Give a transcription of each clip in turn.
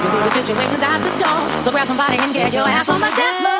the pedals, spin the wheels. I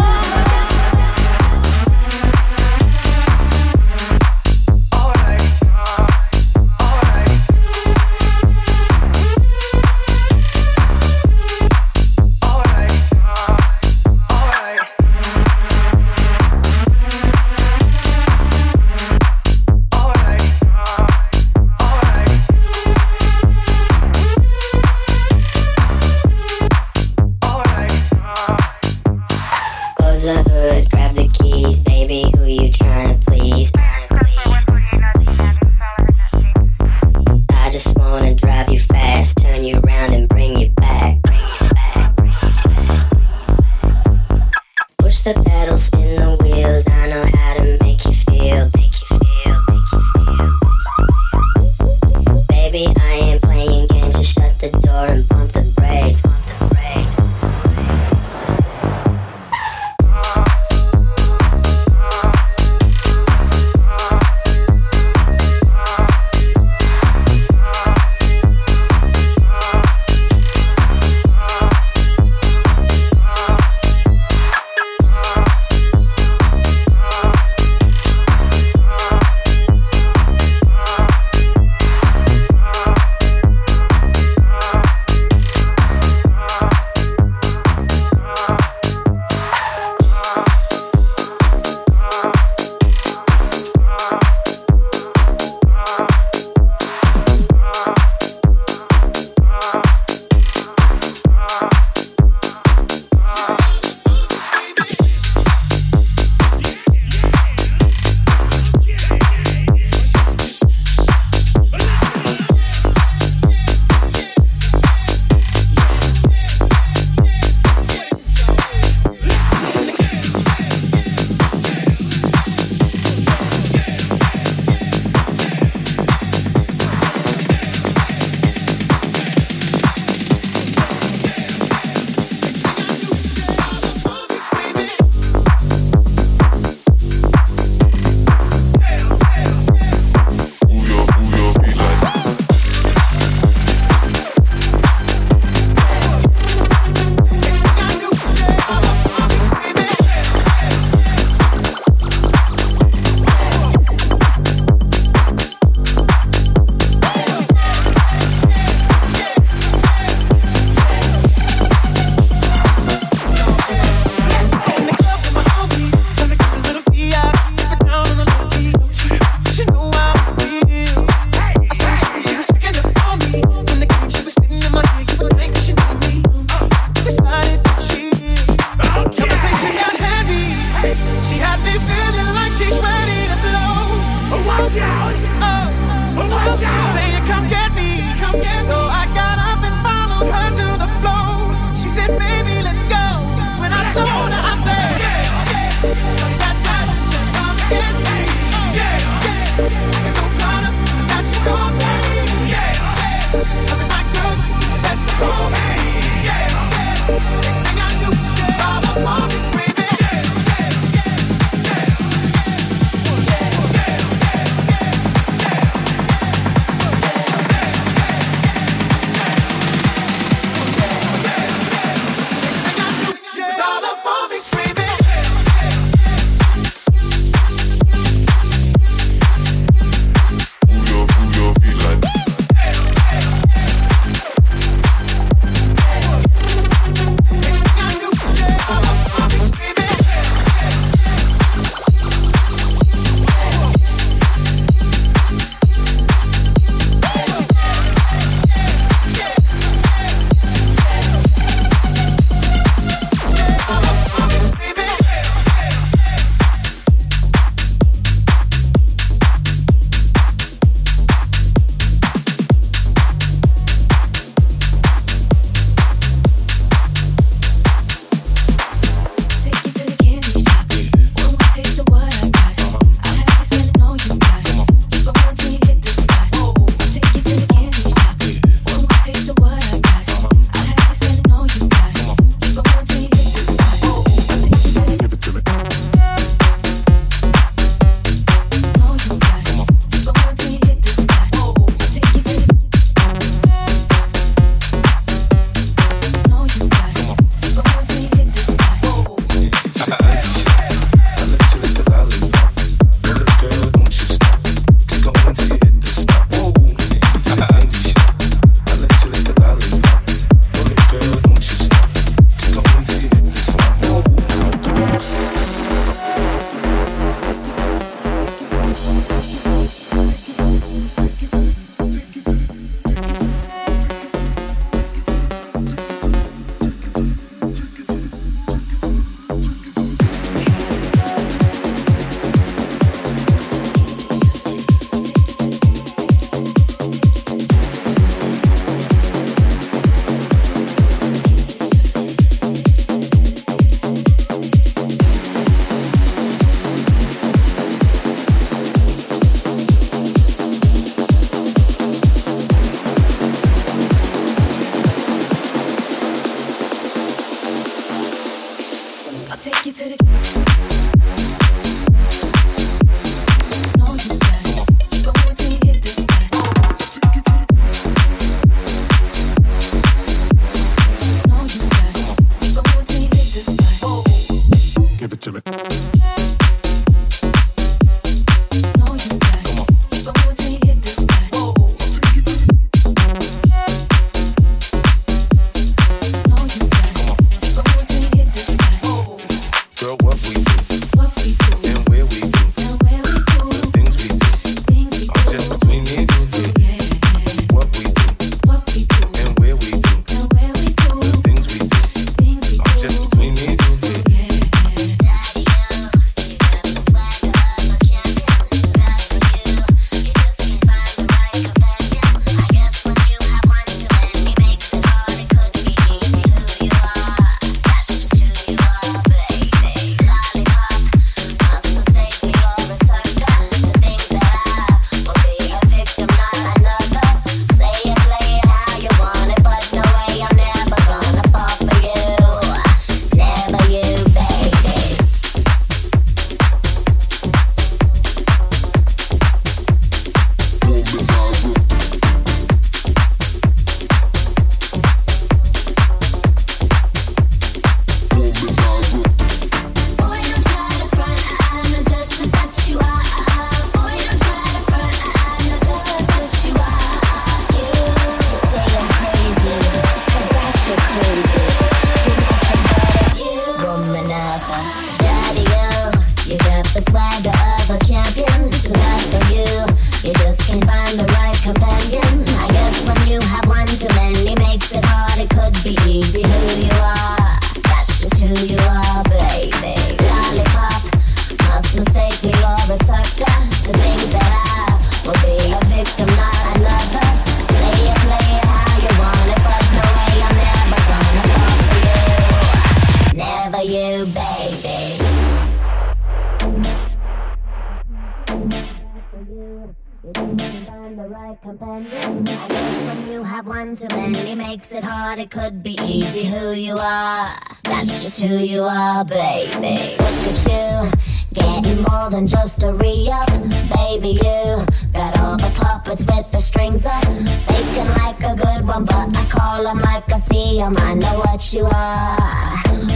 who you are, baby. Look at you, getting more than just a re-up, baby. You got all the puppets with the strings up, faking like a good one, but I call 'em like I see 'em. I know what you are,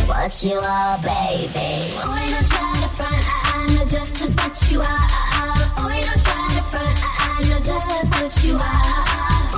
what you are, baby. Boy, don't try to front, I, I know just just what you are. Boy, don't try to front, I, I know just just what you are.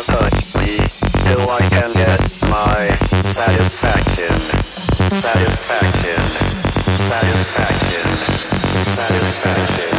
Until me till I can get my satisfaction. Satisfaction. Satisfaction. Satisfaction.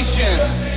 salvation.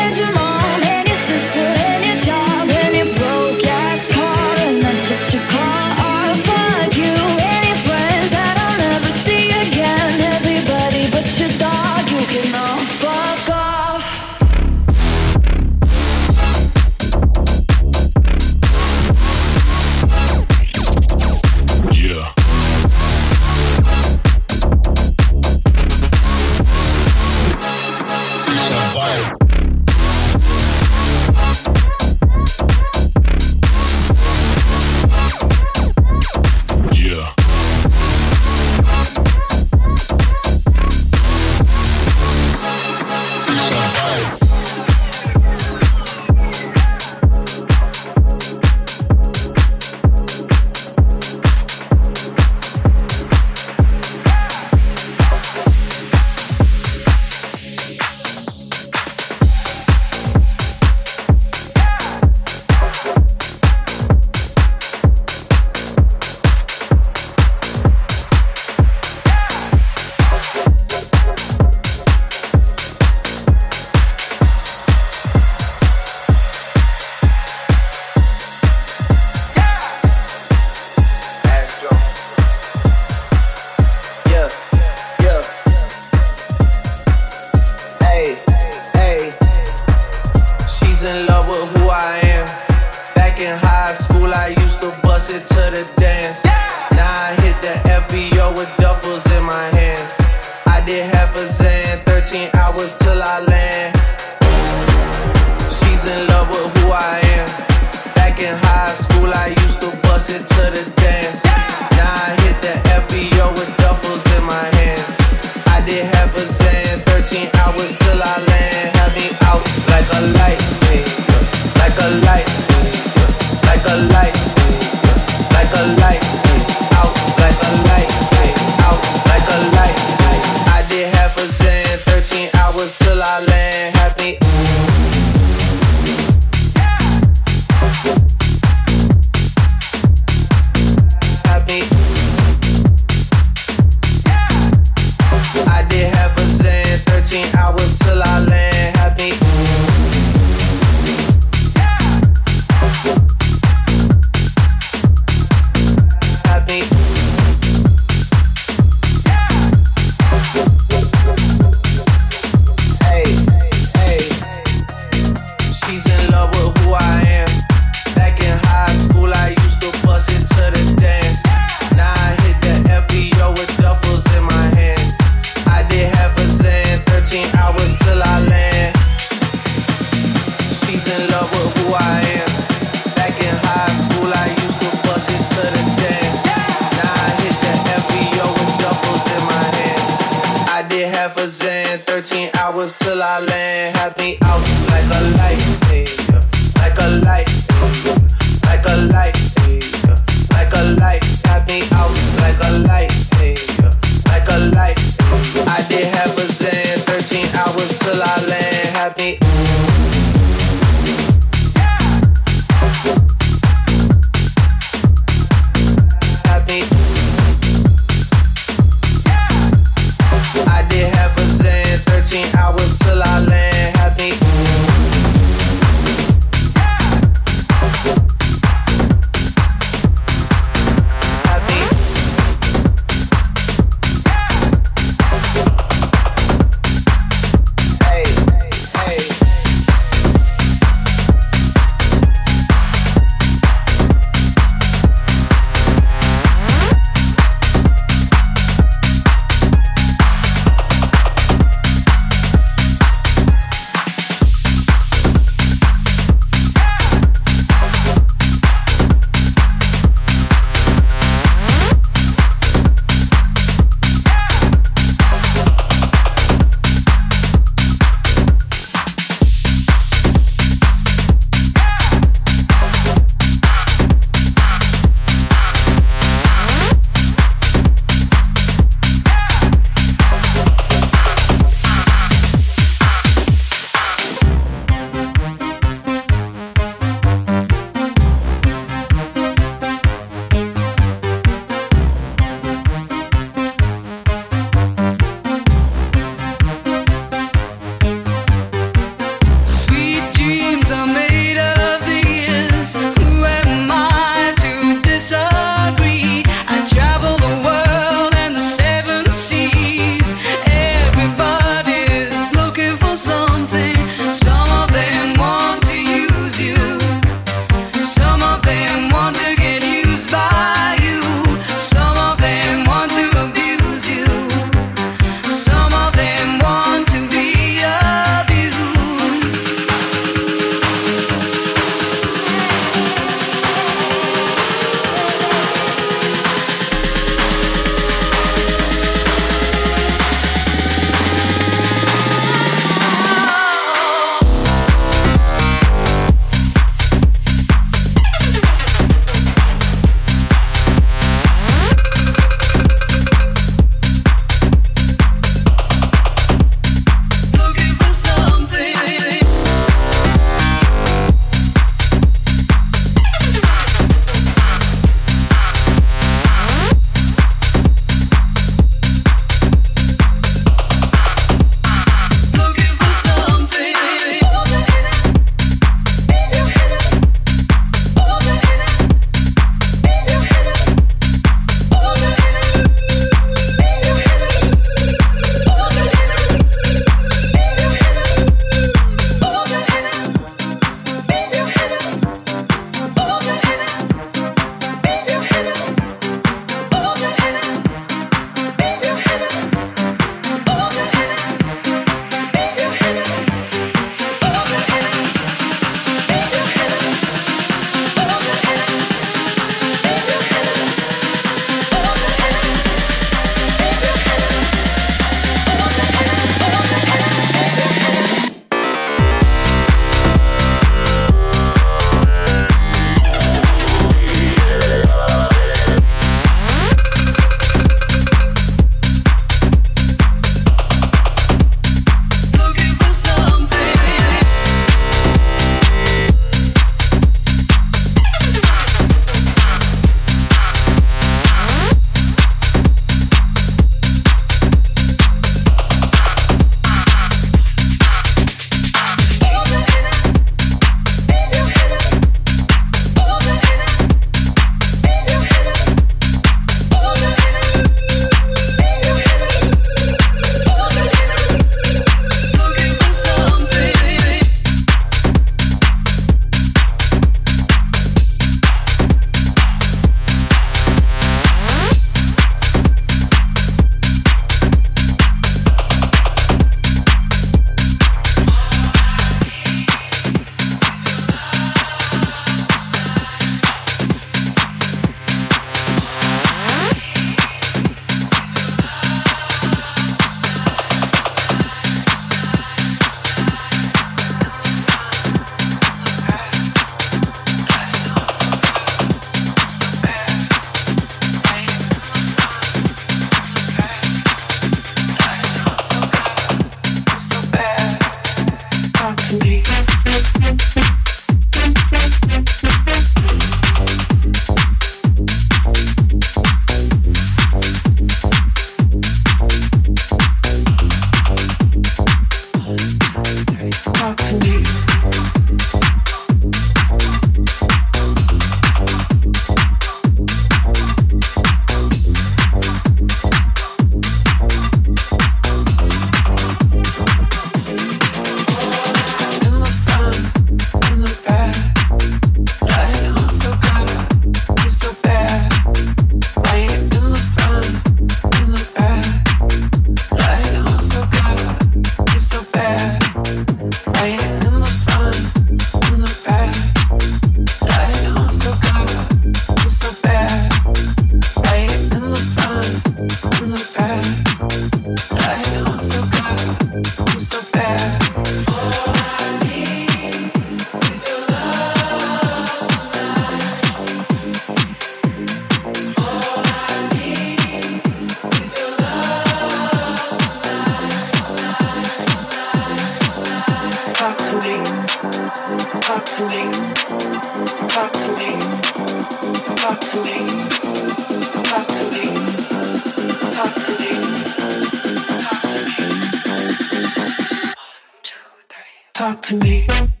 Talk to me.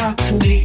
talk to me.